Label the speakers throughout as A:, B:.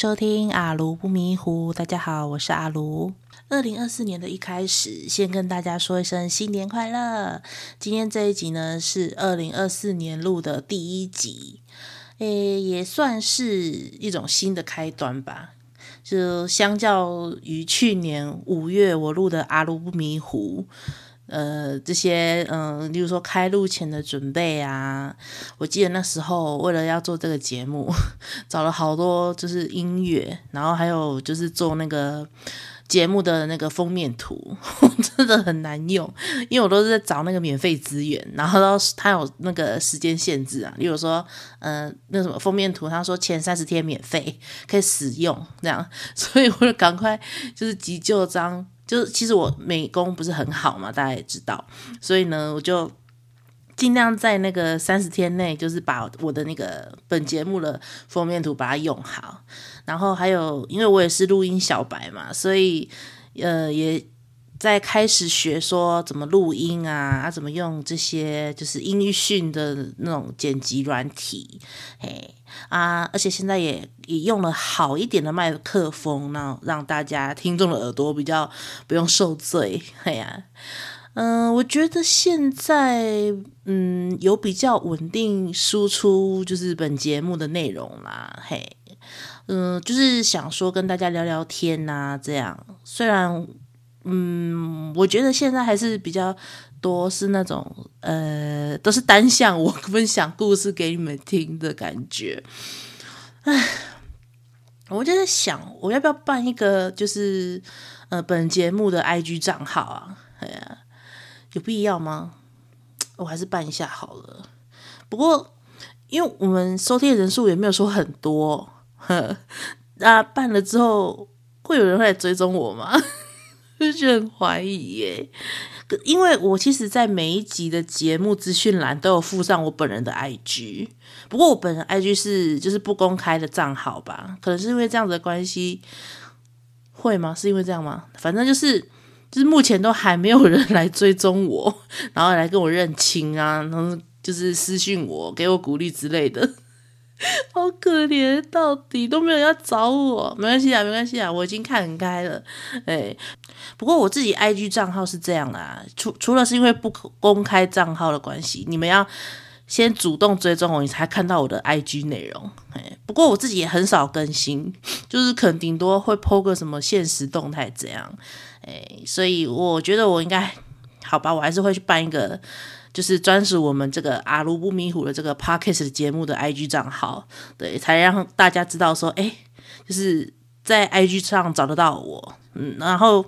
A: 收听阿卢不迷糊。大家好，我是阿卢。二零二四年的一开始，先跟大家说一声新年快乐。今天这一集呢，是二零二四年录的第一集，诶，也算是一种新的开端吧。就相较于去年五月我录的阿卢不迷糊。呃，这些嗯、例如说开录前的准备啊，我记得那时候为了要做这个节目，找了好多就是音乐，然后还有就是做那个节目的那个封面图，真的很难用，因为我都是在找那个免费资源，然后到他有那个时间限制啊，例如说，嗯、那什么封面图，他说前三十天免费可以使用，这样，所以我就赶快就是急就章。就是其实我美工不是很好嘛，大家也知道，所以呢，我就尽量在那个三十天内，就是把我的那个本节目的封面图把它用好。然后还有，因为我也是录音小白嘛，所以呃，也在开始学说怎么录音啊，啊怎么用这些就是音讯的那种剪辑软体，嘿。啊，而且现在也也用了好一点的麦克风，那让大家听众的耳朵比较不用受罪。哎呀，嗯、我觉得现在嗯有比较稳定输出，就是本节目的内容啦。嘿，嗯、就是想说跟大家聊聊天呐、啊，这样。虽然嗯，我觉得现在还是比较。多是那种呃，都是单向我分享故事给你们听的感觉。唉，我就在想，我要不要办一个就是呃本节目的 IG 账号啊？哎呀，有必要吗？我还是办一下好了。不过，因为我们收听的人数也没有说很多，呵，那办了之后会有人会来追踪我吗？就是很怀疑耶。因为我其实，在每一集的节目资讯栏都有附上我本人的 IG，不过我本人 IG 是就是不公开的账号吧，可能是因为这样子的关系，会吗？是因为这样吗？反正就是就是目前都还没有人来追踪我，然后来跟我认亲啊，然后就是私讯我，给我鼓励之类的。好可怜，到底都没有要找我。没关系啊，没关系啊，我已经看开了。哎，不过我自己 IG 账号是这样啦，除除了是因为不公开账号的关系，你们要先主动追踪我，你才看到我的 IG 内容。哎，不过我自己也很少更新，就是可能顶多会 po 个什么现实动态这样。哎，所以我觉得我应该好吧，我还是会去办一个。就是专属我们这个阿卢不迷糊的这个 Podcast 节目的 IG 账号，对，才让大家知道说，哎，就是在 IG 上找得到我，嗯，然后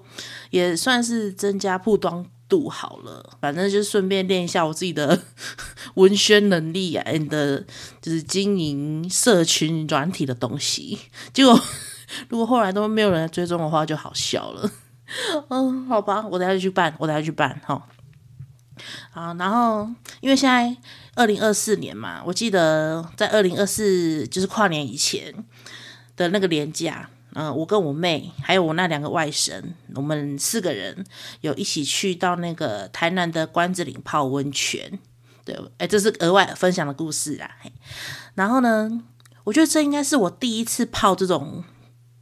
A: 也算是增加曝光度好了，反正就是顺便练一下我自己的 文宣能力啊，and 就是经营社群软体的东西。结果 如果后来都没有人追踪的话，就好笑了。嗯，好吧，我等下就去办，我等下去办，哈。好，然后因为现在二零二四年嘛，我记得在二零二四就是跨年以前的那个年假，嗯、我跟我妹还有我那两个外甥，我们四个人有一起去到那个台南的关子岭泡温泉。对，哎，这是额外分享的故事啊。然后呢，我觉得这应该是我第一次泡这种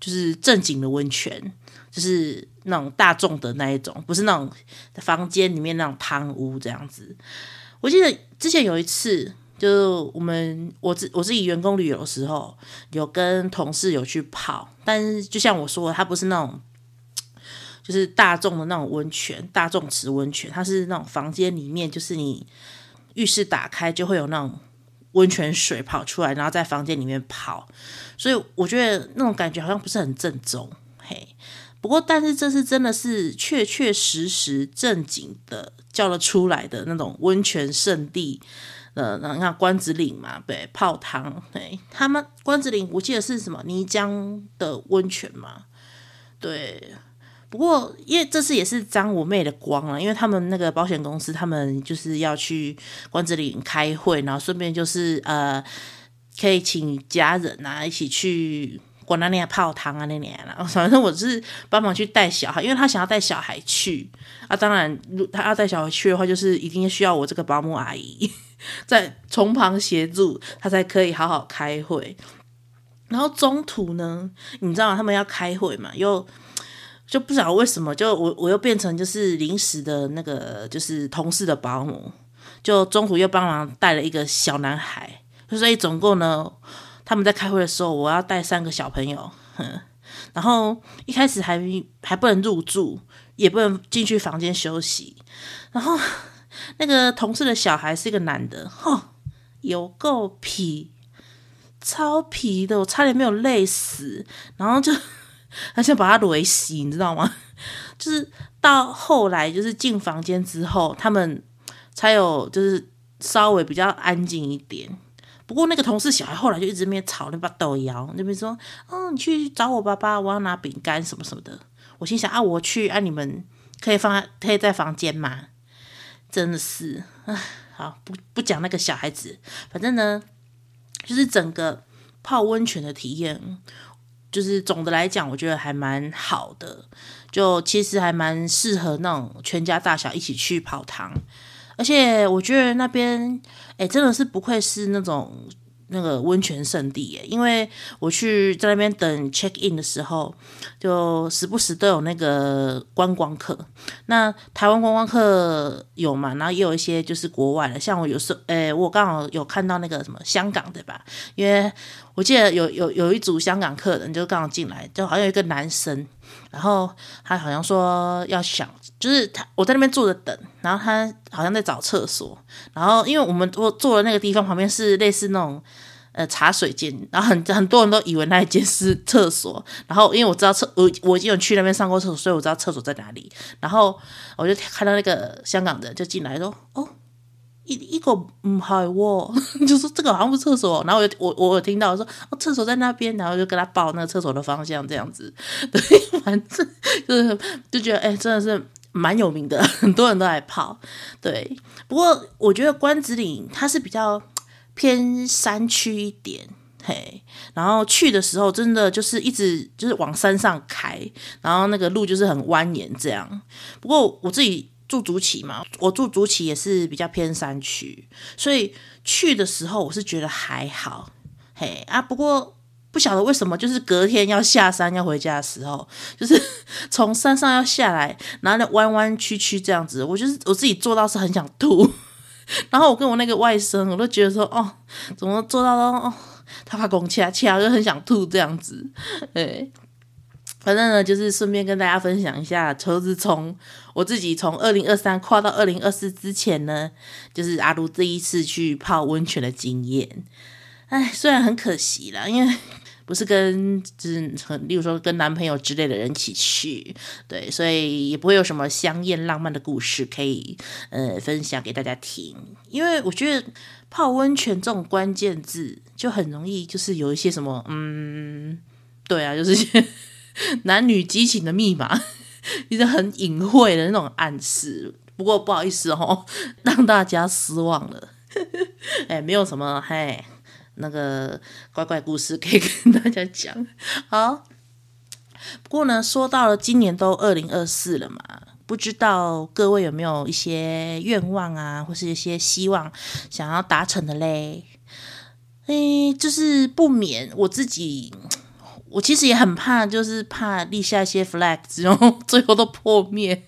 A: 就是正经的温泉，就是。那种大众的那一种，不是那种房间里面那种汤屋这样子。我记得之前有一次，就是我们我自我自己员工旅游的时候，有跟同事有去泡，但是就像我说的，它不是那种就是大众的那种温泉，大众池温泉，它是那种房间里面，就是你浴室打开就会有那种温泉水跑出来，然后在房间里面泡，所以我觉得那种感觉好像不是很正宗，嘿。不过，但是这是真的是确确实实正经的叫了出来的那种温泉圣地，呃，你看关子岭嘛，对，泡汤，对，他们关子岭我记得是什么泥浆的温泉嘛，对。不过，因为这次也是沾我妹的光了，因为他们那个保险公司，他们就是要去关子岭开会，然后顺便就是呃，可以请家人啊一起去。我那年泡汤啊，那年了，反正我是帮忙去带小孩，因为他想要带小孩去啊。当然，如他要带小孩去的话，就是一定需要我这个保姆阿姨 在从旁协助，他才可以好好开会。然后中途呢，你知道吗？他们要开会嘛，又就不知道为什么，就我我又变成就是临时的那个就是同事的保姆，就中途又帮忙带了一个小男孩，所以总共呢，他们在开会的时候，我要带三个小朋友，哼，然后一开始还还不能入住，也不能进去房间休息，然后 那个同事的小孩是一个男的，吼，有够皮。超皮的，我差点没有累死，然后就 很想把他雷死，你知道吗？就是到后来，就是进房间之后，他们才有就是稍微比较安静一点。不过那个同事小孩后来就一直没吵，那把豆摇那边说：“哦，你去找我爸爸，我要拿饼干什么什么的。”我心想：“啊，我去，啊，你们可以放在可以在房间吗？”真的是，唉，好，不不讲那个小孩子，反正呢。就是整个泡温泉的体验，就是总的来讲，我觉得还蛮好的。就其实还蛮适合那种全家大小一起去泡汤，而且我觉得那边，哎，真的是不愧是那种。那个温泉圣地耶，因为我去在那边等 check in 的时候，就时不时都有那个观光客。那台湾观光客有嘛？然后也有一些就是国外的，像我有时候，诶，我刚好有看到那个什么香港的吧？因为我记得有有有一组香港客人就刚好进来，就好像有一个男生，然后他好像说要想。就是他，我在那边坐着等，然后他好像在找厕所，然后因为我们坐坐的那个地方旁边是类似那种呃茶水间，然后很很多人都以为那一间是厕所，然后因为我知道厕我我已经有去那边上过厕所，所以我知道厕所在哪里，然后我就看到那个香港人就进来说哦。一一个唔系喎，就说这个好像不是厕所，然后我我我有听到说哦，厕所在那边，然后就跟他报那个厕所的方向这样子，对，反正就是就觉得哎，真的是蛮有名的，很多人都来泡，对。不过我觉得关子岭它是比较偏山区一点，嘿，然后去的时候真的就是一直就是往山上开，然后那个路就是很蜿蜒这样。不过我自己。住竹崎嘛，我住竹崎也是比较偏山区，所以去的时候我是觉得还好，嘿啊，不过不晓得为什么，就是隔天要下山要回家的时候，就是 从山上要下来，然后那弯弯曲曲这样子，我就是我自己做到是很想吐，然后我跟我那个外甥，我都觉得说，哦，怎么做到都哦，他怕拱起来，起来就很想吐这样子，对。反正呢，就是顺便跟大家分享一下，车子从我自己从二零二三跨到二零二四之前呢，就是阿如这一次去泡温泉的经验。哎，虽然很可惜啦，因为不是跟就是很，例如说跟男朋友之类的人一起去，对，所以也不会有什么香艳浪漫的故事可以呃分享给大家听。因为我觉得泡温泉这种关键字就很容易就是有一些什么，嗯，对啊，就是。男女激情的密码，一直很隐晦的那种暗示。不过不好意思哦，让大家失望了。哎，没有什么嘿，那个怪怪故事可以跟大家讲。好，不过呢，说到了今年都二零二四了嘛，不知道各位有没有一些愿望啊，或是一些希望想要达成的嘞？哎，就是不免我自己。我其实也很怕，就是怕立下一些 flag，然后最后都破灭，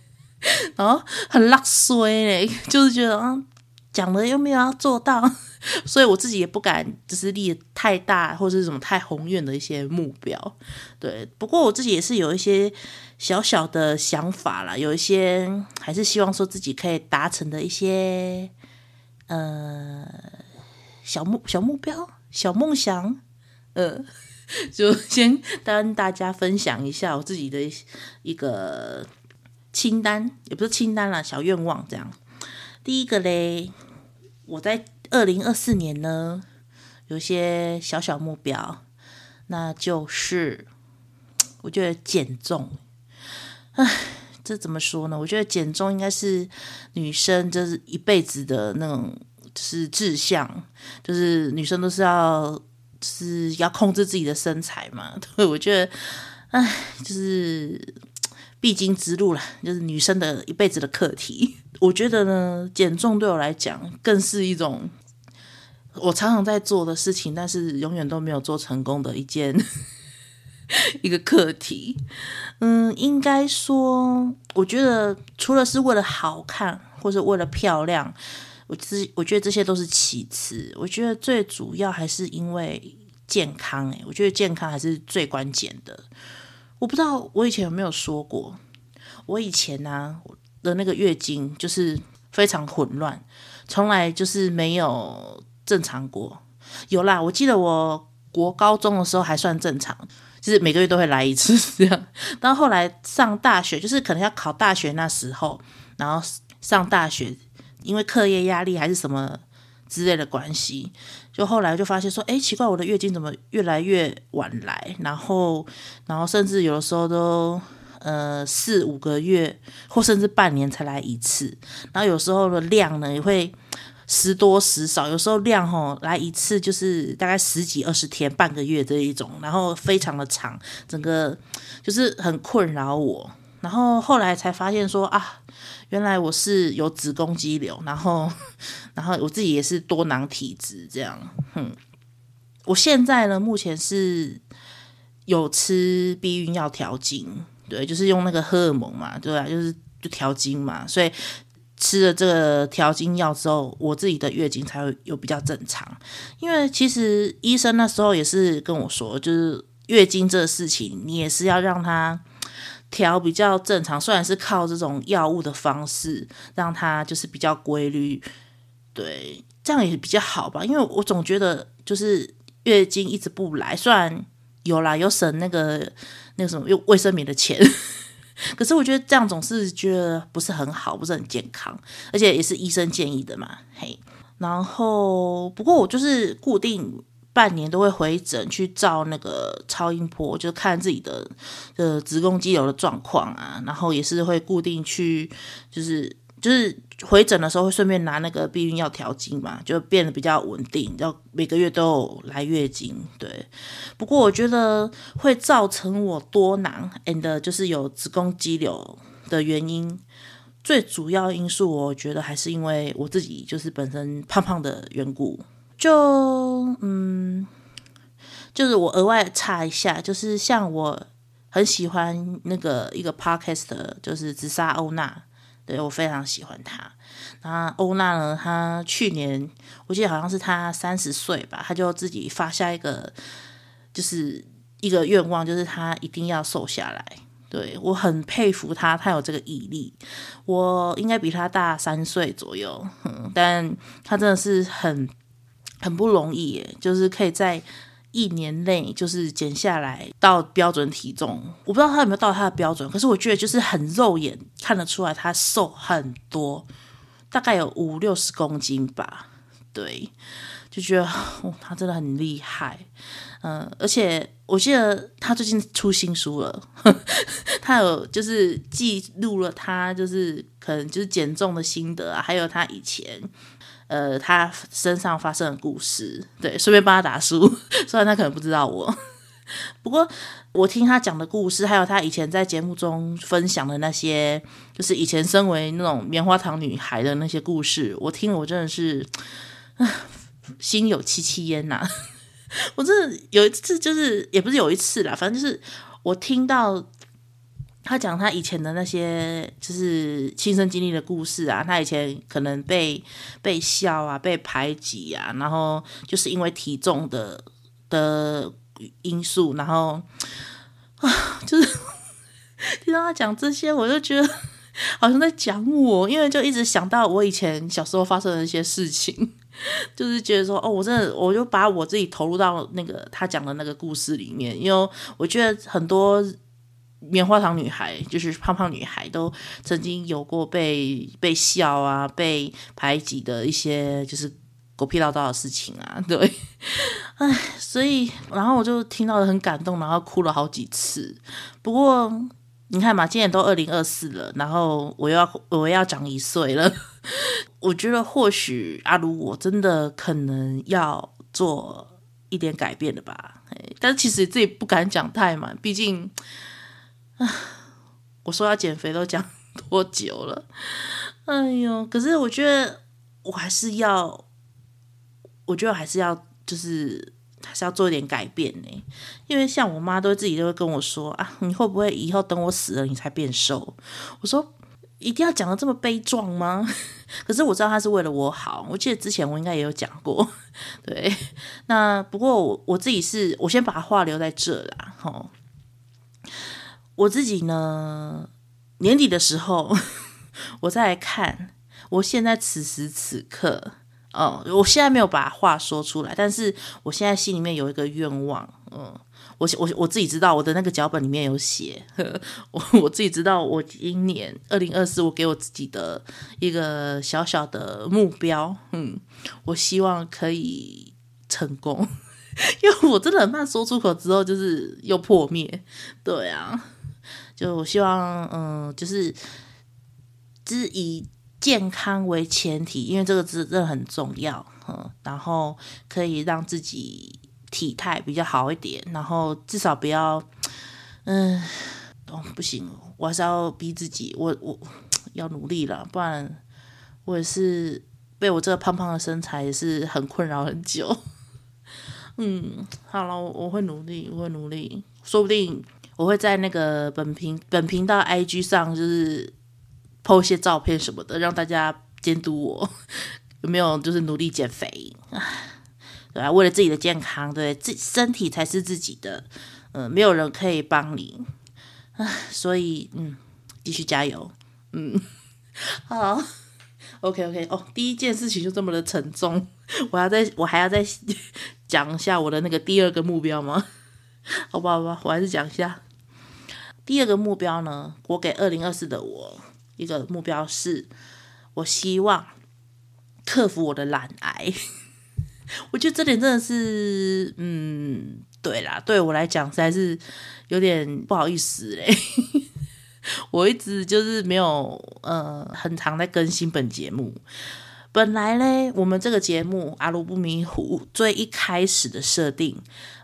A: 然后很落衰嘞，就是觉得啊，讲了又没有要做到，所以我自己也不敢，就是立太大或者是什么太宏远的一些目标。对，不过我自己也是有一些小小的想法啦，有一些还是希望说自己可以达成的一些呃小目小目标、小梦想，呃。就先跟大家分享一下我自己的一个清单，也不是清单啦，小愿望这样。第一个嘞，我在二零二四年呢，有些小小目标，那就是 我觉得减重。唉，这怎么说呢？我觉得减重应该是女生就是一辈子的那种，就是志向，就是女生都是要就。是要控制自己的身材嘛？对，我觉得，哎，就是必经之路了，就是女生的一辈子的课题。我觉得呢，减重对我来讲更是一种我常常在做的事情，但是永远都没有做成功的一件 一个课题。嗯，应该说，我觉得除了是为了好看，或者为了漂亮，我这我觉得这些都是其次。我觉得最主要还是因为健康。诶，我觉得健康还是最关键的。我不知道我以前有没有说过，我以前呢、啊、的那个月经就是非常混乱，从来就是没有正常过。有啦，我记得我国高中的时候还算正常，就是每个月都会来一次这样。到后来上大学，就是可能要考大学那时候，然后上大学，因为课业压力还是什么之类的关系。就后来就发现说，哎，奇怪，我的月经怎么越来越晚来？然后，然后甚至有的时候都呃四五个月，或甚至半年才来一次。然后有时候的量呢也会时多时少，有时候量吼来一次就是大概十几二十天、半个月这一种，然后非常的长，整个就是很困扰我。然后后来才发现说啊，原来我是有子宫肌瘤，然后，然后我自己也是多囊体质，这样。哼，我现在呢，目前是有吃避孕药调经，对，就是用那个荷尔蒙嘛，对啊？就是就调经嘛，所以吃了这个调经药之后，我自己的月经才会有比较正常。因为其实医生那时候也是跟我说，就是月经这个事情，你也是要让它。调比较正常，虽然是靠这种药物的方式让它就是比较规律，对，这样也比较好吧。因为我总觉得就是月经一直不来，虽然有啦，有省那个那个什么用卫生棉的钱，可是我觉得这样总是觉得不是很好，不是很健康，而且也是医生建议的嘛，嘿。然后不过我就是固定。半年都会回诊去照那个超音波，就是看自己的呃子宫肌瘤的状况啊，然后也是会固定去，就是就是回诊的时候会顺便拿那个避孕药调经嘛，就变得比较稳定，要每个月都有来月经。对，不过我觉得会造成我多囊 and 就是有子宫肌瘤的原因，最主要因素我觉得还是因为我自己就是本身胖胖的缘故。就嗯，就是我额外插一下，就是像我很喜欢那个一个 podcast，就是紫砂欧娜，对，我非常喜欢她。那欧娜呢，她去年我记得好像是她三十岁吧，她就自己发下一个就是一个愿望，就是她一定要瘦下来。对，我很佩服她，她有这个毅力。我应该比她大三岁左右，嗯，但她真的是很。很不容易耶，就是可以在一年内就是减下来到标准体重。我不知道他有没有到他的标准，可是我觉得就是很肉眼看得出来他瘦很多，大概有五六十公斤吧。对，就觉得哦，他真的很厉害。嗯、而且我记得他最近出新书了，他有就是记录了他就是可能就是减重的心得啊，还有他以前。呃，他身上发生的故事，对，顺便帮他打书，虽然他可能不知道我，不过我听他讲的故事，还有他以前在节目中分享的那些，就是以前身为那种棉花糖女孩的那些故事，我听了我真的是，心有戚戚焉呐。我真的有一次，就是也不是有一次啦，反正就是我听到。他讲他以前的那些就是亲身经历的故事啊，他以前可能被被笑啊，被排挤啊，然后就是因为体重的的因素，然后啊，就是听到他讲这些，我就觉得好像在讲我，因为就一直想到我以前小时候发生的一些事情，就是觉得说哦，我真的我就把我自己投入到那个他讲的那个故事里面，因为我觉得很多。棉花糖女孩就是胖胖女孩，都曾经有过被被笑啊、被排挤的一些就是狗屁倒灶的事情啊，对，唉，所以然后我就听到了很感动，然后哭了好几次。不过你看嘛，今年都二零二四了，然后我又要我要长一岁了，我觉得或许阿如我真的可能要做一点改变了吧，但是其实自己不敢讲太满，毕竟。我说要减肥都讲多久了？哎呦！可是我觉得我还是要，我觉得还是要就是还是要做一点改变呢。因为像我妈都自己都会跟我说啊，你会不会以后等我死了你才变瘦？我说一定要讲得这么悲壮吗？可是我知道她是为了我好。我记得之前我应该也有讲过，对。那不过我我自己是我先把话留在这啦，齁。我自己呢，年底的时候，我再来看，我现在此时此刻。哦，我现在没有把话说出来，但是我现在心里面有一个愿望，嗯，我我我自己知道，我的那个脚本里面有写，我我自己知道，我今年二零二四，我给我自己的一个小小的目标，嗯，我希望可以成功，因为我真的很怕说出口之后就是又破灭，对啊，就我希望，嗯，就是是以。健康为前提，因为这个字真的很重要，嗯，然后可以让自己体态比较好一点，然后至少不要，嗯，哦，不行，我还是要逼自己，我我要努力了，不然我也是被我这个胖胖的身材也是很困扰很久。嗯，好了，我会努力，我会努力，说不定我会在那个本频本频道 IG 上就是。po 一些照片什么的，让大家监督我有没有就是努力减肥啊，对啊，为了自己的健康，对，自身体才是自己的，嗯、没有人可以帮你，所以嗯，继续加油，嗯，好，OK OK，哦，第一件事情就这么的沉重，我要再我还要再讲一下我的那个第二个目标吗？好吧好吧，我还是讲一下第二个目标呢，我给二零二四的我。一个目标是，我希望克服我的懒癌。我觉得这点真的是，嗯，对啦，对我来讲实在是有点不好意思嘞。我一直就是没有，呃，很常在更新本节目。本来呢，我们这个节目阿茹不迷糊最一开始的设定，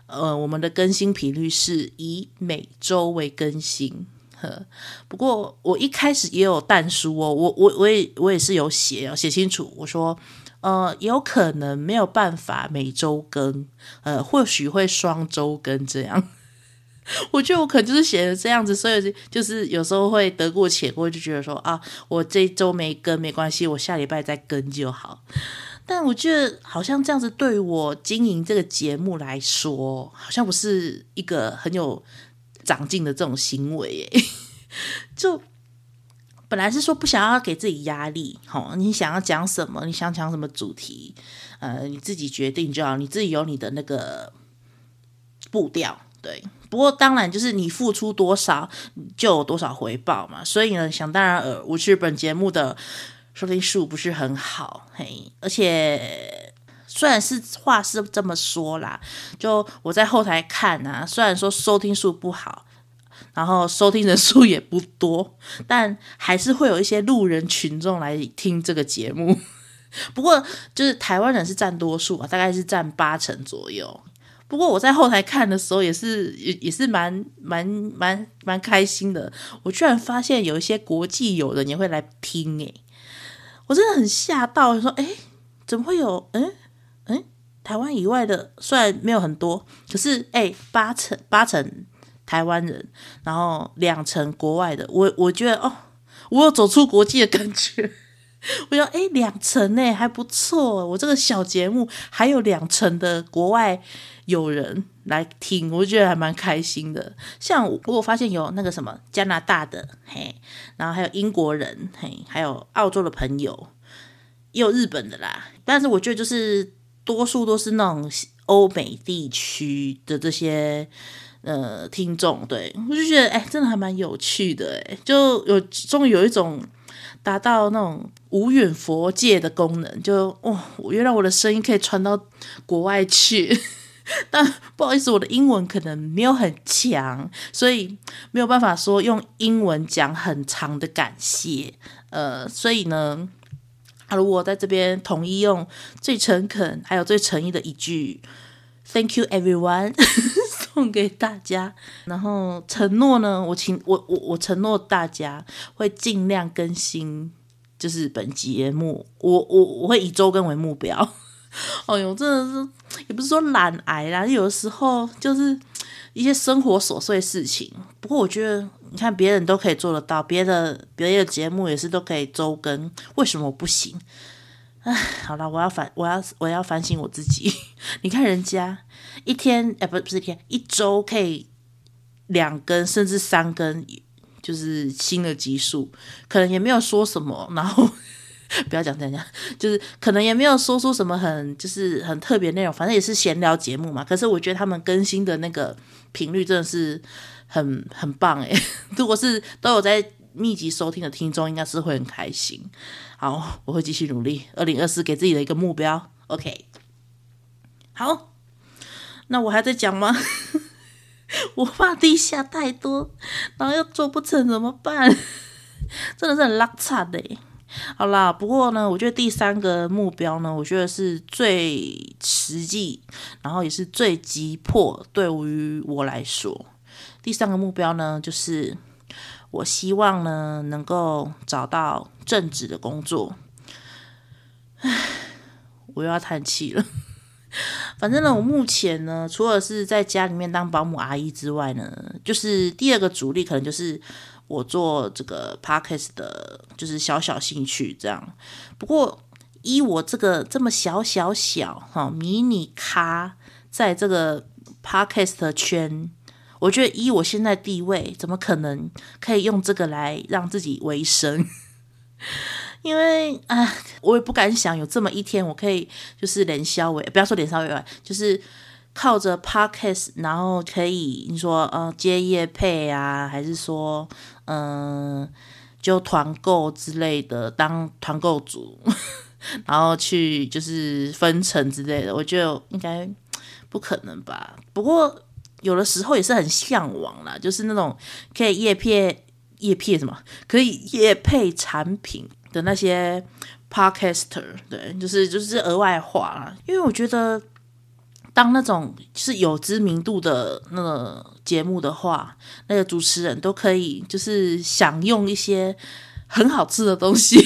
A: 呃，我们的更新频率是以每周为更新。呵，不过我一开始也有但书哦，我我我也我也是有写，写清楚。我说，呃，有可能没有办法每周更，呃，或许会双周更这样。我觉得我可能就是写的这样子，所以就是有时候会得过且过，就觉得说啊，我这周没更没关系，我下礼拜再更就好。但我觉得好像这样子对我经营这个节目来说，好像不是一个很有。长进的这种行为，就本来是说不想要给自己压力，齁，你想要讲什么，你想讲什么主题，呃，你自己决定就好，你自己有你的那个步调，对。不过当然就是你付出多少，就有多少回报嘛。所以呢，想当然尔，我是本节目的收听数不是很好，嘿，而且。虽然是话是这么说啦，就我在后台看啊，虽然说收听数不好，然后收听人数也不多，但还是会有一些路人群众来听这个节目。不过就是台湾人是占多数啊，大概是占八成左右。不过我在后台看的时候，也是也也是蛮蛮蛮蛮开心的。我居然发现有一些国际友人也会来听，诶，我真的很吓到，我说，诶，怎么会有，嗯？哎，台湾以外的虽然没有很多，可是哎，八成八成台湾人，然后两成国外的，我我觉得哦，我有走出国际的感觉。我说哎，两成呢还不错，我这个小节目还有两成的国外有人来听，我觉得还蛮开心的。像我，我发现有那个什么加拿大的嘿，然后还有英国人嘿，还有澳洲的朋友，也有日本的啦。但是我觉得就是。多数都是那种欧美地区的这些呃听众，对，我就觉得哎，真的还蛮有趣的哎，就有终于有一种达到那种无远佛界的功能，就哦，原来我的声音可以传到国外去。但不好意思，我的英文可能没有很强，所以没有办法说用英文讲很长的感谢。呃，所以呢。阿茹我在这边统一用最诚恳还有最诚意的一句 “Thank you, everyone” 送给大家。然后承诺呢，我请我我我承诺大家会尽量更新，就是本节目，我我我会以周更为目标。哎呦，真的是也不是说懒癌啦，有的时候就是一些生活琐碎事情。不过我觉得，你看别人都可以做得到，别的别的节目也是都可以周更，为什么我不行？哎，好了，我要反，我要我要反省我自己。你看人家一天，哎，不是不是一天，一周可以两更甚至三更，就是新的集数，可能也没有说什么，然后。不要讲这样，就是可能也没有说出什么很就是很特别内容，反正也是闲聊节目嘛。可是我觉得他们更新的那个频率真的是很很棒诶。如果是都有在密集收听的听众，应该是会很开心。好，我会继续努力。二零二四给自己的一个目标，OK。好，那我还在讲吗？我怕地下太多，然后又做不成怎么办？真的是很拉惨的。好啦，不过呢，我觉得第三个目标呢，我觉得是最实际，然后也是最急迫，对于我来说，第三个目标呢，就是我希望呢能够找到正职的工作。唉，我又要叹气了。反正呢，我目前呢，除了是在家里面当保姆阿姨之外呢，就是第二个主力可能就是。我做这个 podcast 的，就是小小兴趣这样。不过，依我这个这么小小小哈迷你咖，在这个 podcast 圈，我觉得依我现在地位，怎么可能可以用这个来让自己维生？因为啊，我也不敢想有这么一天，我可以就是连销为，不要说连销为，就是。靠着 Podcast，然后可以你说呃接业配啊，还是说嗯、就团购之类的当团购主，然后去就是分成之类的，我觉得应该不可能吧。不过有的时候也是很向往啦，就是那种可以叶配叶配什么，可以叶配产品的那些 Podcaster，对，就是就是额外话啦，因为我觉得。当那种是有知名度的那个节目的话，那个主持人都可以就是享用一些很好吃的东西，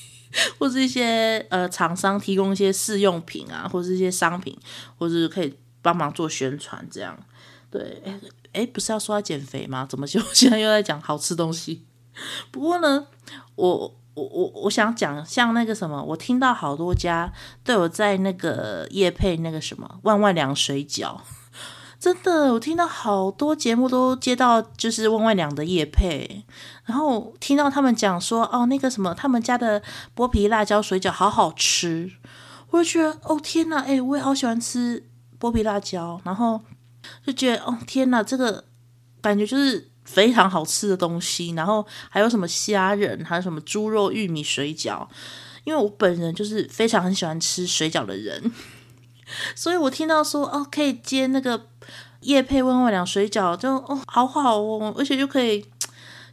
A: 或是一些呃厂商提供一些试用品啊，或是一些商品，或是可以帮忙做宣传这样。对，哎哎，不是要说要减肥吗？怎么就 现在又在讲好吃东西？不过呢，我。我我我想讲，像那个什么，我听到好多家都有在那个夜配那个什么万万良水饺，真的，我听到好多节目都接到就是万万良的夜配，然后听到他们讲说，哦，那个什么，他们家的剥皮辣椒水饺好好吃，我就觉得，哦天呐，哎，我也好喜欢吃剥皮辣椒，然后就觉得，哦天呐，这个感觉就是。非常好吃的东西，然后还有什么虾仁，还有什么猪肉玉米水饺。因为我本人就是非常很喜欢吃水饺的人，所以我听到说哦，可以接那个叶配万万良水饺，就哦好好哦，而且就可以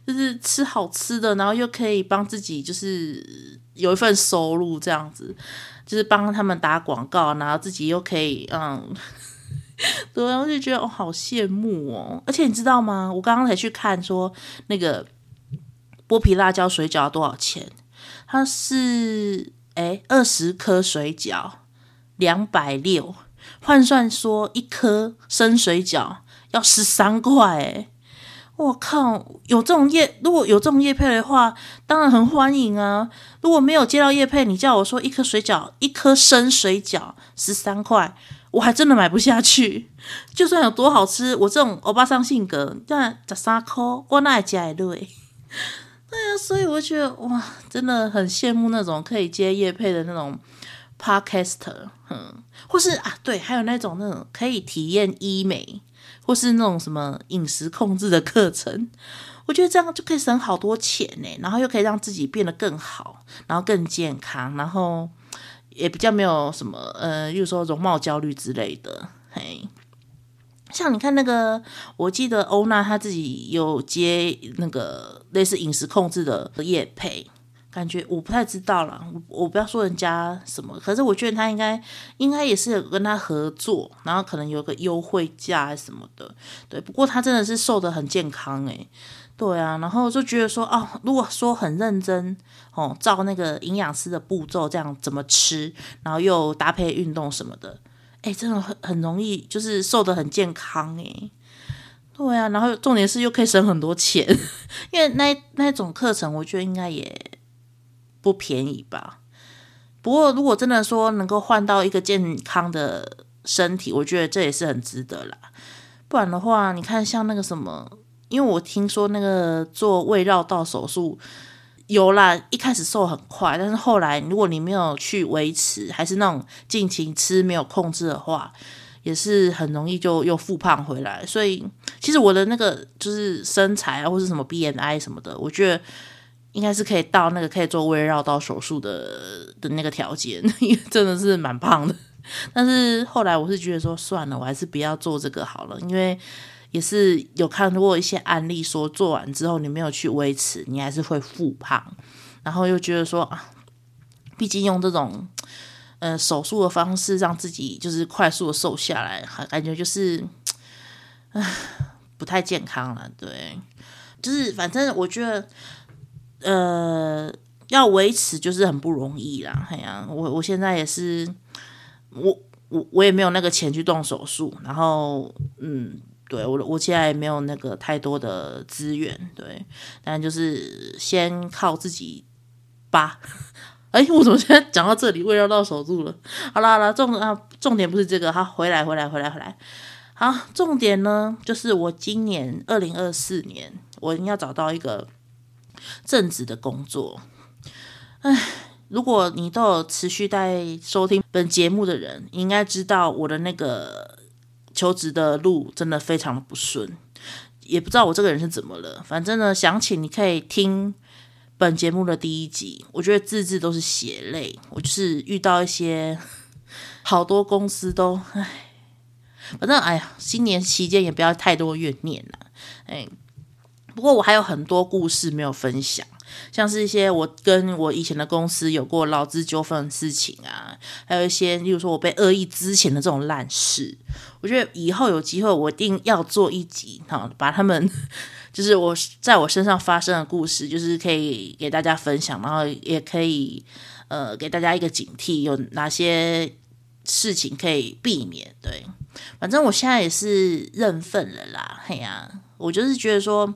A: 就是吃好吃的，然后又可以帮自己就是有一份收入，这样子就是帮他们打广告，然后自己又可以嗯。对，我就觉得我、哦、好羡慕哦！而且你知道吗？我刚刚才去看说那个剥皮辣椒水饺多少钱？它是诶二十颗水饺两百六，换算说一颗生水饺要十三块诶！我靠，有这种叶，如果有这种叶配的话，当然很欢迎啊！如果没有接到叶配，你叫我说一颗水饺，一颗生水饺十三块。我还真的买不下去，就算有多好吃，我这种欧巴桑性格，但十三块，我哪会吃得落？对，所以我觉得哇，真的很羡慕那种可以接夜配的那种 podcaster，嗯，或是啊，对，还有那种那种可以体验医美，或是那种什么饮食控制的课程，我觉得这样就可以省好多钱呢，然后又可以让自己变得更好，然后更健康，然后。也比较没有什么，呃，例如说容貌焦虑之类的，嘿，像你看那个，我记得欧娜她自己有接那个类似饮食控制的业配，感觉我不太知道啦，我我不要说人家什么，可是我觉得他应该应该也是有跟他合作，然后可能有个优惠价什么的，对。不过他真的是瘦得很健康诶，对啊，然后就觉得说哦，如果说很认真哦，照那个营养师的步骤这样怎么吃，然后又搭配运动什么的，诶，真的很很容易就是瘦得很健康诶。对啊，然后重点是又可以省很多钱，因为那那种课程我觉得应该也。不便宜吧？不过如果真的说能够换到一个健康的身体，我觉得这也是很值得啦。不然的话，你看像那个什么，因为我听说那个做胃绕道手术有啦，一开始瘦很快，但是后来如果你没有去维持，还是那种尽情吃没有控制的话，也是很容易就又复胖回来。所以其实我的那个就是身材啊，或是什么 BMI 什么的，我觉得。应该是可以到那个可以做微绕道手术的的那个条件，因为真的是蛮胖的。但是后来我是觉得说算了，我还是不要做这个好了，因为也是有看过一些案例说做完之后你没有去维持，你还是会复胖。然后又觉得说啊，毕竟用这种呃手术的方式让自己就是快速的瘦下来，感觉就是唉不太健康了。对，就是反正我觉得。呃，要维持就是很不容易啦。哎呀，我我现在也是，我我我也没有那个钱去动手术，然后嗯，对我我现在也没有那个太多的资源，对，但就是先靠自己吧。哎，我怎么现在讲到这里，胃绕到手住了？好了好了，重啊重点不是这个，好，回来回来回来回来，好，重点呢就是我今年二零二四年，我一定要找到一个。正职的工作，哎，如果你都有持续在收听本节目的人，你应该知道我的那个求职的路真的非常的不顺，也不知道我这个人是怎么了。反正呢，详情你可以听本节目的第一集，我觉得字字都是血泪。我就是遇到一些好多公司都唉，反正哎呀，新年期间也不要太多怨念了，哎。不过我还有很多故事没有分享，像是一些我跟我以前的公司有过劳资纠纷的事情啊，还有一些，例如说我被恶意之前的这种烂事，我觉得以后有机会我一定要做一集，哈，把他们就是我在我身上发生的故事，就是可以给大家分享，然后也可以呃给大家一个警惕，有哪些事情可以避免。对，反正我现在也是认份了啦，嘿呀、我就是觉得说，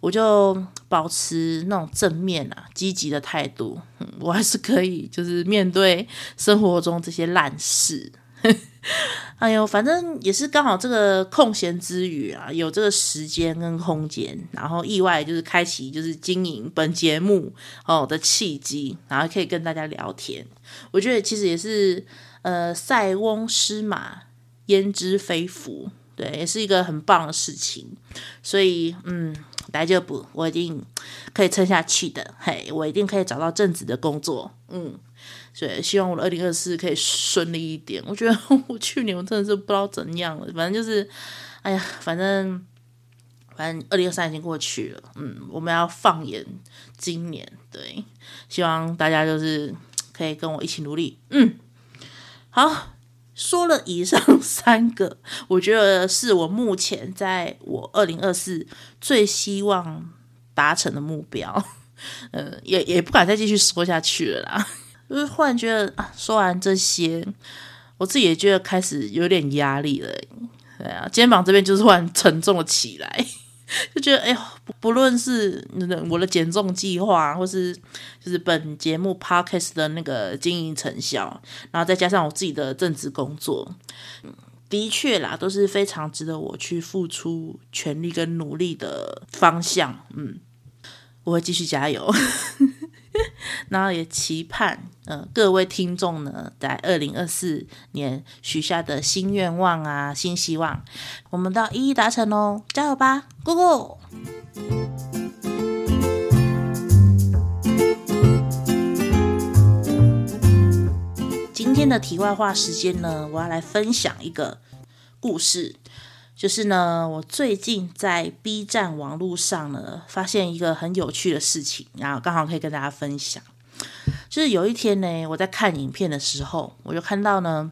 A: 我就保持那种正面啊、积极的态度，我还是可以就是面对生活中这些烂事。哎呦，反正也是刚好这个空闲之余啊，有这个时间跟空间，然后意外就是开启就是经营本节目哦的契机，然后可以跟大家聊天。我觉得其实也是呃，塞翁失马，焉知非福。对，也是一个很棒的事情，所以嗯，来就不，我一定可以撑下去的，嘿，我一定可以找到正职的工作，嗯，所以希望我的二零二四可以顺利一点。我觉得 我去年我真的是不知道怎样了，反正就是，哎呀，反正反正二零二三已经过去了，嗯，我们要放眼今年，对，希望大家就是可以跟我一起努力，嗯，好。说了以上 三个，我觉得是我目前在我二零二四最希望达成的目标。嗯，也也不敢再继续说下去了啦，就是忽然觉得啊，说完这些，我自己也觉得开始有点压力了。对啊，肩膀这边就是忽然沉重了起来。就觉得，哎呦，不论是我的减重计划，或是就是本节目 podcast 的那个经营成效，然后再加上我自己的正职工作，的确啦，都是非常值得我去付出全力跟努力的方向。嗯，我会继续加油。然后也期盼，呃，各位听众呢，在二零二四年许下的新愿望啊、新希望，我们都要一一达成哦！加油吧姑姑今天的题外话时间呢，我要来分享一个故事。就是呢，我最近在 B 站网络上呢，发现一个很有趣的事情，然后刚好可以跟大家分享。就是有一天呢，我在看影片的时候，我就看到呢，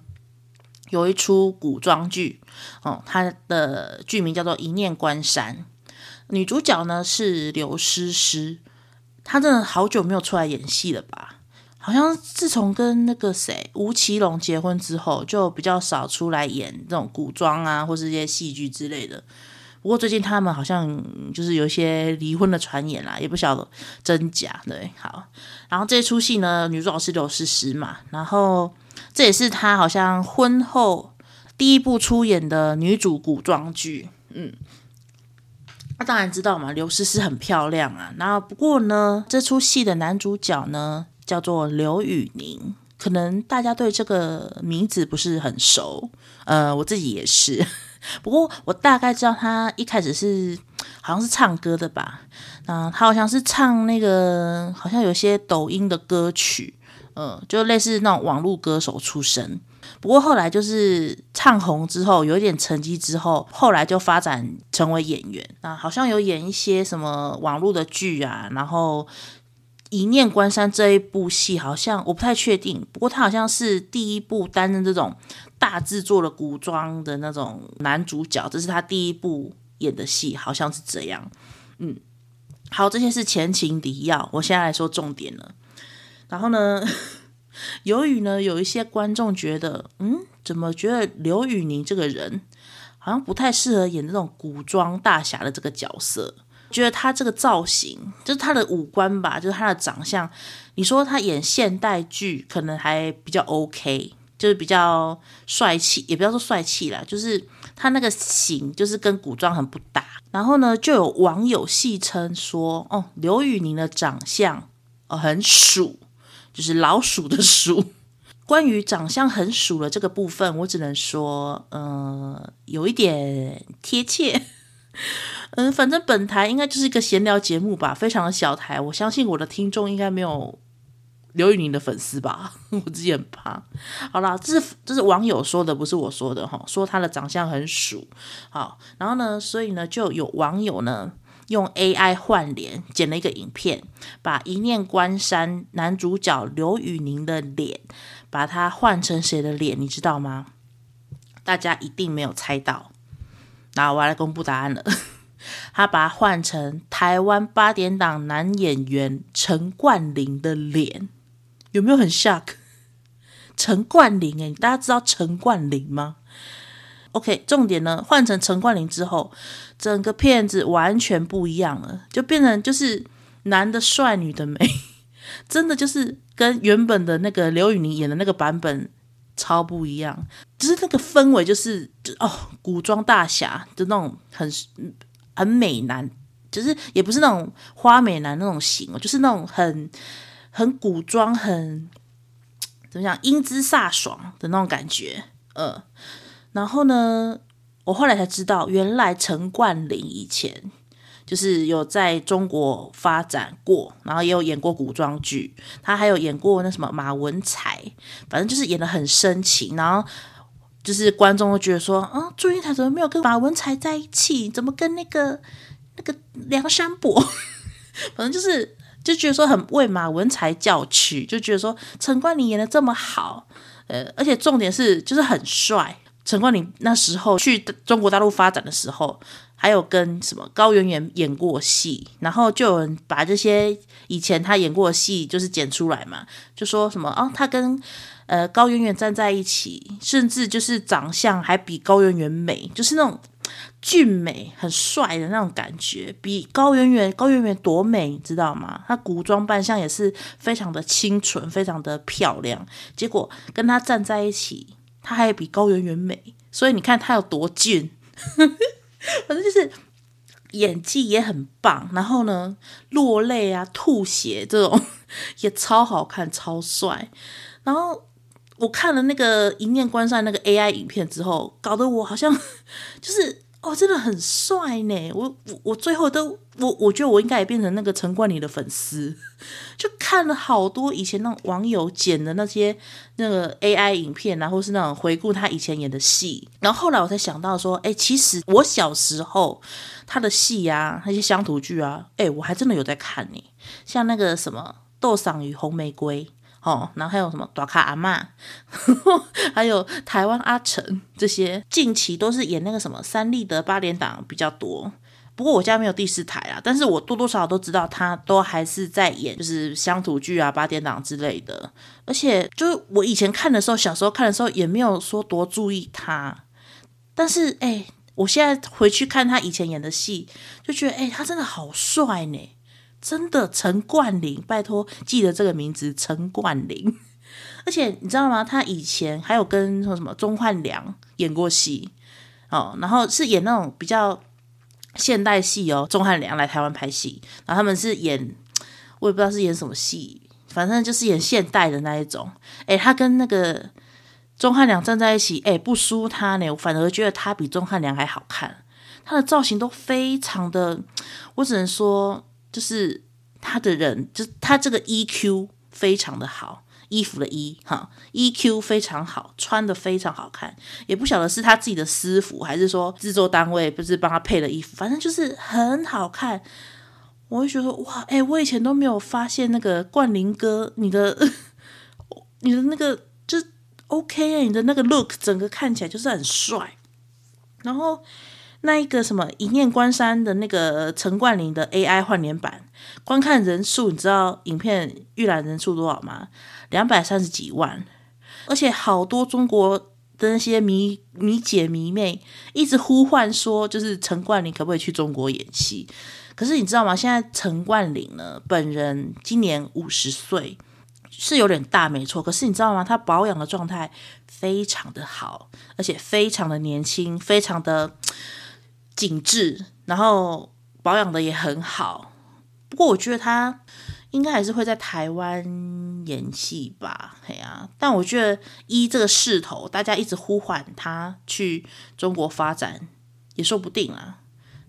A: 有一出古装剧，哦，它的剧名叫做《一念关山》，女主角呢是刘诗诗，她真的好久没有出来演戏了吧？好像自从跟那个谁吴奇隆结婚之后，就比较少出来演这种古装啊，或是一些戏剧之类的。不过最近他们好像就是有一些离婚的传言啦，也不晓得真假。对，好，然后这出戏呢，女主角是刘诗诗嘛，然后这也是她好像婚后第一部出演的女主古装剧。嗯，那当然知道嘛，刘诗诗很漂亮啊。然后不过呢，这出戏的男主角呢，叫做刘宇宁，可能大家对这个名字不是很熟，呃，我自己也是。不过我大概知道他一开始是好像是唱歌的吧，啊，他好像是唱那个好像有些抖音的歌曲，呃，就类似那种网络歌手出身。不过后来就是唱红之后，有一点成绩之后，后来就发展成为演员啊，好像有演一些什么网络的剧啊，然后。一念关山这一部戏好像我不太确定，不过他好像是第一部担任这种大制作的古装的那种男主角，这是他第一部演的戏，好像是这样。嗯，好，这些是前情提要，我现在来说重点了。然后呢，由于呢有一些观众觉得，嗯，怎么觉得刘宇宁这个人好像不太适合演这种古装大侠的这个角色？觉得他这个造型，就是他的五官吧，就是他的长相。你说他演现代剧可能还比较 OK，就是比较帅气，也不要说帅气啦，就是他那个型就是跟古装很不搭。然后呢，就有网友戏称说：“哦，刘宇宁的长相哦很鼠，就是老鼠的鼠。”关于长相很鼠的这个部分，我只能说，嗯、有一点贴切。嗯，反正本台应该就是一个闲聊节目吧，非常的小台。我相信我的听众应该没有刘宇宁的粉丝吧，我自己很怕。好啦，这是这是网友说的，不是我说的哈。说他的长相很鼠，好，然后呢，所以呢，就有网友呢用 AI 换脸剪了一个影片，把一念关山男主角刘宇宁的脸，把他换成谁的脸，你知道吗？大家一定没有猜到。那我来公布答案了。他把它换成台湾八点档男演员陈冠霖的脸，有没有很像陈冠霖诶，大家知道陈冠霖吗？OK，重点呢，换成陈冠霖之后，整个片子完全不一样了，就变成就是男的帅，女的美，真的就是跟原本的那个刘宇宁演的那个版本超不一样，就是那个氛围就是哦，古装大侠的那种很。很美男，就是也不是那种花美男那种型哦，就是那种很很古装、很怎么讲英姿飒爽的那种感觉。呃，然后呢，我后来才知道，原来陈冠霖以前就是有在中国发展过，然后也有演过古装剧，他还有演过那什么马文才，反正就是演得很深情，然后。就是观众会觉得说，啊，祝英台怎么没有跟马文才在一起？怎么跟那个那个梁山伯？反正就是就觉得说很为马文才叫屈，就觉得说陈冠霖演的这么好，呃，而且重点是就是很帅。陈冠霖那时候去中国大陆发展的时候，还有跟什么高圆圆演过戏，然后就有人把这些以前他演过的戏就是剪出来嘛，就说什么啊，他跟。呃，高圆圆站在一起，甚至就是长相还比高圆圆美，就是那种俊美、很帅的那种感觉，比高圆圆高圆圆多美，你知道吗？她古装扮相也是非常的清纯，非常的漂亮。结果跟她站在一起，她还比高圆圆美，所以你看她有多俊，反正就是演技也很棒。然后呢，落泪啊、吐血这种 也超好看、超帅。然后。我看了那个《一念关山》那个 AI 影片之后，搞得我好像 就是哦，真的很帅呢！我我我最后都我我觉得我应该也变成那个陈冠霖的粉丝，就看了好多以前那种网友剪的那些那个 AI 影片啊，或是那种回顾他以前演的戏。然后后来我才想到说，哎，其实我小时候他的戏啊，那些乡土剧啊，哎，我还真的有在看呢。像那个什么《豆赏与红玫瑰》。哦，然后还有什么大卡阿嬷，还有台湾阿成这些，近期都是演那个什么三立的八点档比较多。不过我家没有第四台啊，但是我多多少少都知道他都还是在演，就是乡土剧啊、八点档之类的。而且就是我以前看的时候，小时候看的时候也没有说多注意他，但是哎，我现在回去看他以前演的戏，就觉得哎，他真的好帅呢。真的陈冠霖，拜托记得这个名字陈冠霖。而且你知道吗？他以前还有跟什么钟汉良演过戏哦，然后是演那种比较现代戏哦。钟汉良来台湾拍戏，然后他们是演，我也不知道是演什么戏，反正就是演现代的那一种。诶，他跟那个钟汉良站在一起，诶，不输他呢，我反而觉得他比钟汉良还好看。他的造型都非常的，我只能说。就是他的人，就他这个 EQ 非常的好，衣服的衣哈，EQ 非常好，穿的非常好看，也不晓得是他自己的私服，还是说制作单位不是帮他配的衣服，反正就是很好看。我会觉得哇，哎、我以前都没有发现那个冠霖哥，你的 你的那个就 OK，你的那个 look 整个看起来就是很帅，然后。那一个什么一念关山的那个陈冠霖的 AI 换脸版，观看人数你知道影片预览人数多少吗？两百三十几万，而且好多中国的那些迷迷姐迷妹一直呼唤说，就是陈冠霖可不可以去中国演戏？可是你知道吗？现在陈冠霖呢，本人今年五十岁，是有点大没错。可是你知道吗？他保养的状态非常的好，而且非常的年轻，非常的。紧致，然后保养的也很好。不过我觉得他应该还是会在台湾演戏吧，嘿啊。但我觉得依这个势头，大家一直呼唤他去中国发展，也说不定啊。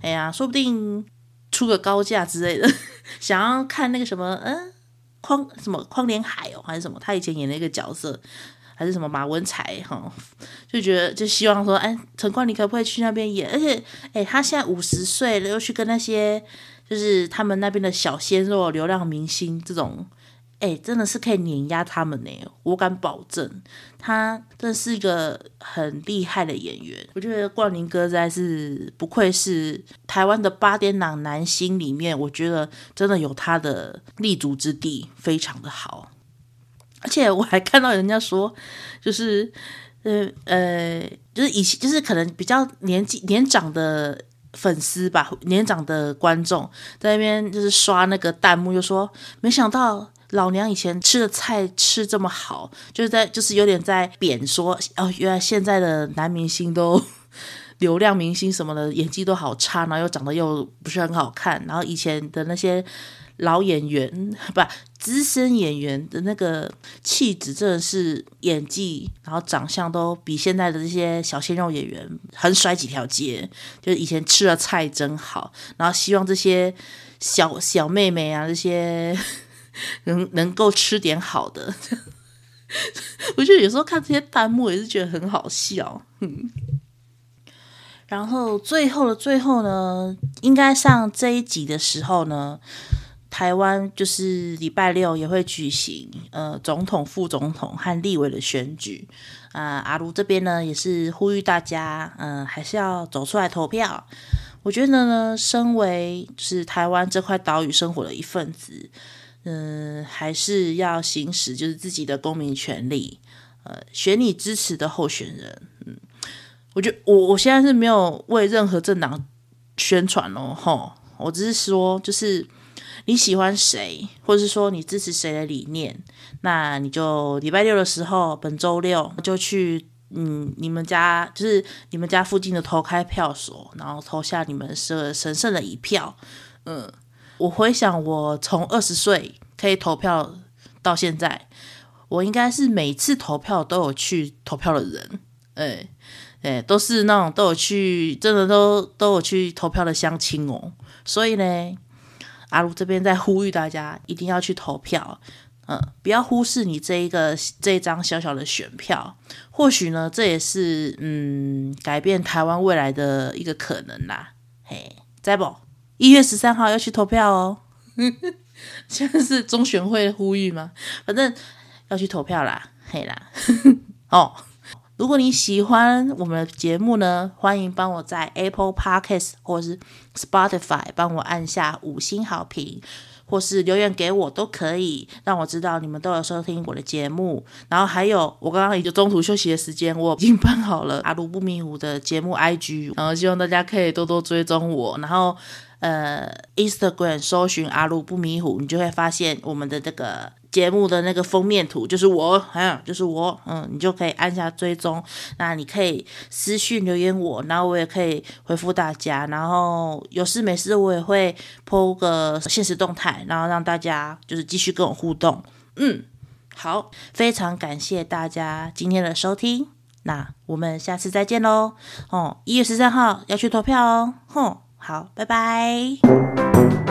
A: 哎呀，说不定出个高价之类的，想要看那个什么，嗯，匡什么匡连海哦，还是什么？他以前演那个角色。还是什么马文才哈，就觉得就希望说，哎，陈冠霖可不可以去那边演？而且，哎，他现在五十岁了，又去跟那些就是他们那边的小鲜肉、流量明星这种，哎，真的是可以碾压他们呢。我敢保证，他真的是一个很厉害的演员。我觉得冠霖哥在是不愧是台湾的八点档男星里面，我觉得真的有他的立足之地，非常的好。而且我还看到人家说，就是，呃呃，就是以前就是可能比较年纪年长的粉丝吧，年长的观众在那边就是刷那个弹幕，就说没想到老娘以前吃的菜吃这么好，就是在就是有点在贬说哦，原来现在的男明星都流量明星什么的演技都好差，然后又长得又不是很好看，然后以前的那些。老演员不，资深演员的那个气质真的是演技，然后长相都比现在的这些小鲜肉演员很甩几条街。就是以前吃的菜真好，然后希望这些小小妹妹啊，这些 能能够吃点好的。我觉得有时候看这些弹幕也是觉得很好笑。嗯，然后最后的最后呢，应该上这一集的时候呢。台湾就是礼拜六也会举行呃总统、副总统和立委的选举啊、阿卢这边呢也是呼吁大家，嗯、还是要走出来投票。我觉得呢，身为就是台湾这块岛屿生活的一份子，嗯、呃，还是要行使就是自己的公民权利，呃，选你支持的候选人。嗯，我觉得我我现在是没有为任何政党宣传哦，吼，我只是说就是。你喜欢谁，或者是说你支持谁的理念，那你就礼拜六的时候，本周六就去，嗯，你们家就是你们家附近的投开票所，然后投下你们是神圣的一票。嗯，我回想我从二十岁可以投票到现在，我应该是每次投票都有去投票的人。哎，哎，都是那种都有去，真的都都有去投票的乡亲哦。所以呢，阿如这边在呼吁大家一定要去投票，嗯，不要忽视你这一个这一张小小的选票。或许呢，这也是嗯改变台湾未来的一个可能啦。嘿，在不？一月十三号要去投票哦。现在是中选会呼吁吗？反正要去投票啦，嘿啦。哦，如果你喜欢我们的节目呢，欢迎帮我在 Apple Podcast 或是 Spotify 帮我按下五星好评。或是留言给我都可以，让我知道你们都有收听我的节目。然后还有，我刚刚也就中途休息的时间，我已经办好了 阿如不迷糊的节目 IG，然后希望大家可以多多追踪我。然后，呃，Instagram 搜寻阿如不迷糊，你就会发现我们的这个。节目的那个封面图就是我，嗯，就是我，嗯，你就可以按下追踪。那你可以私信留言我，然后我也可以回复大家。然后有事没事我也会 po 个现实动态，然后让大家就是继续跟我互动。嗯，好，非常感谢大家今天的收听。那我们下次再见喽。哦，一月十三号要去投票哦。哼，好，拜拜。